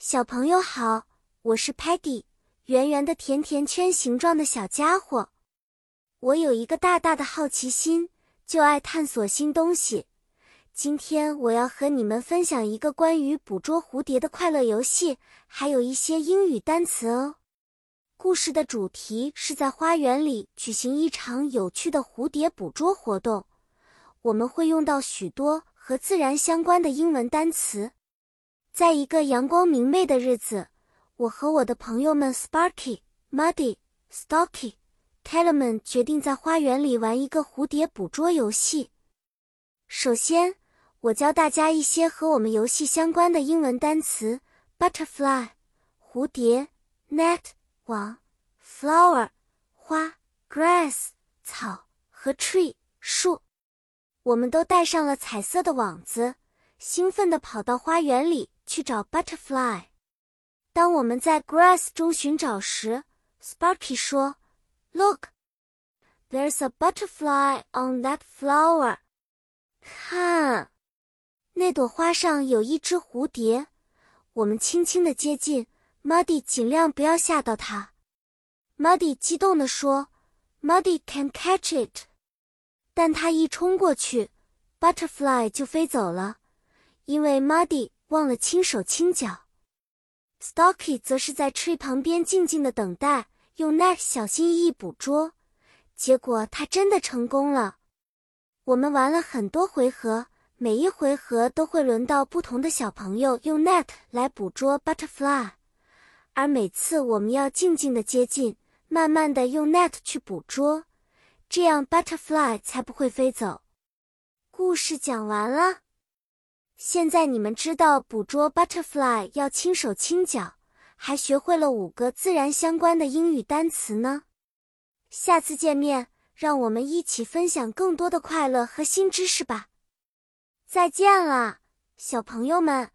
小朋友好，我是 Patty，圆圆的甜甜圈形状的小家伙。我有一个大大的好奇心，就爱探索新东西。今天我要和你们分享一个关于捕捉蝴蝶的快乐游戏，还有一些英语单词哦。故事的主题是在花园里举行一场有趣的蝴蝶捕捉活动，我们会用到许多和自然相关的英文单词。在一个阳光明媚的日子，我和我的朋友们 Sparky、Muddy、Stocky、Tellerman 决定在花园里玩一个蝴蝶捕捉游戏。首先，我教大家一些和我们游戏相关的英文单词：butterfly（ 蝴蝶）、net（ 网）、flower（ 花）、grass（ 草）和 tree（ 树）。我们都带上了彩色的网子，兴奋地跑到花园里。去找 butterfly。当我们在 grass 中寻找时，Sparky 说：“Look, there's a butterfly on that flower。”看，那朵花上有一只蝴蝶。我们轻轻地接近，Muddy 尽量不要吓到它。Muddy 激动地说：“Muddy can catch it。”但他一冲过去，butterfly 就飞走了，因为 Muddy。忘了轻手轻脚，Stocky 则是在 tree 旁边静静的等待，用 net 小心翼翼捕捉。结果他真的成功了。我们玩了很多回合，每一回合都会轮到不同的小朋友用 net 来捕捉 butterfly，而每次我们要静静的接近，慢慢的用 net 去捕捉，这样 butterfly 才不会飞走。故事讲完了。现在你们知道捕捉 butterfly 要轻手轻脚，还学会了五个自然相关的英语单词呢。下次见面，让我们一起分享更多的快乐和新知识吧。再见了，小朋友们。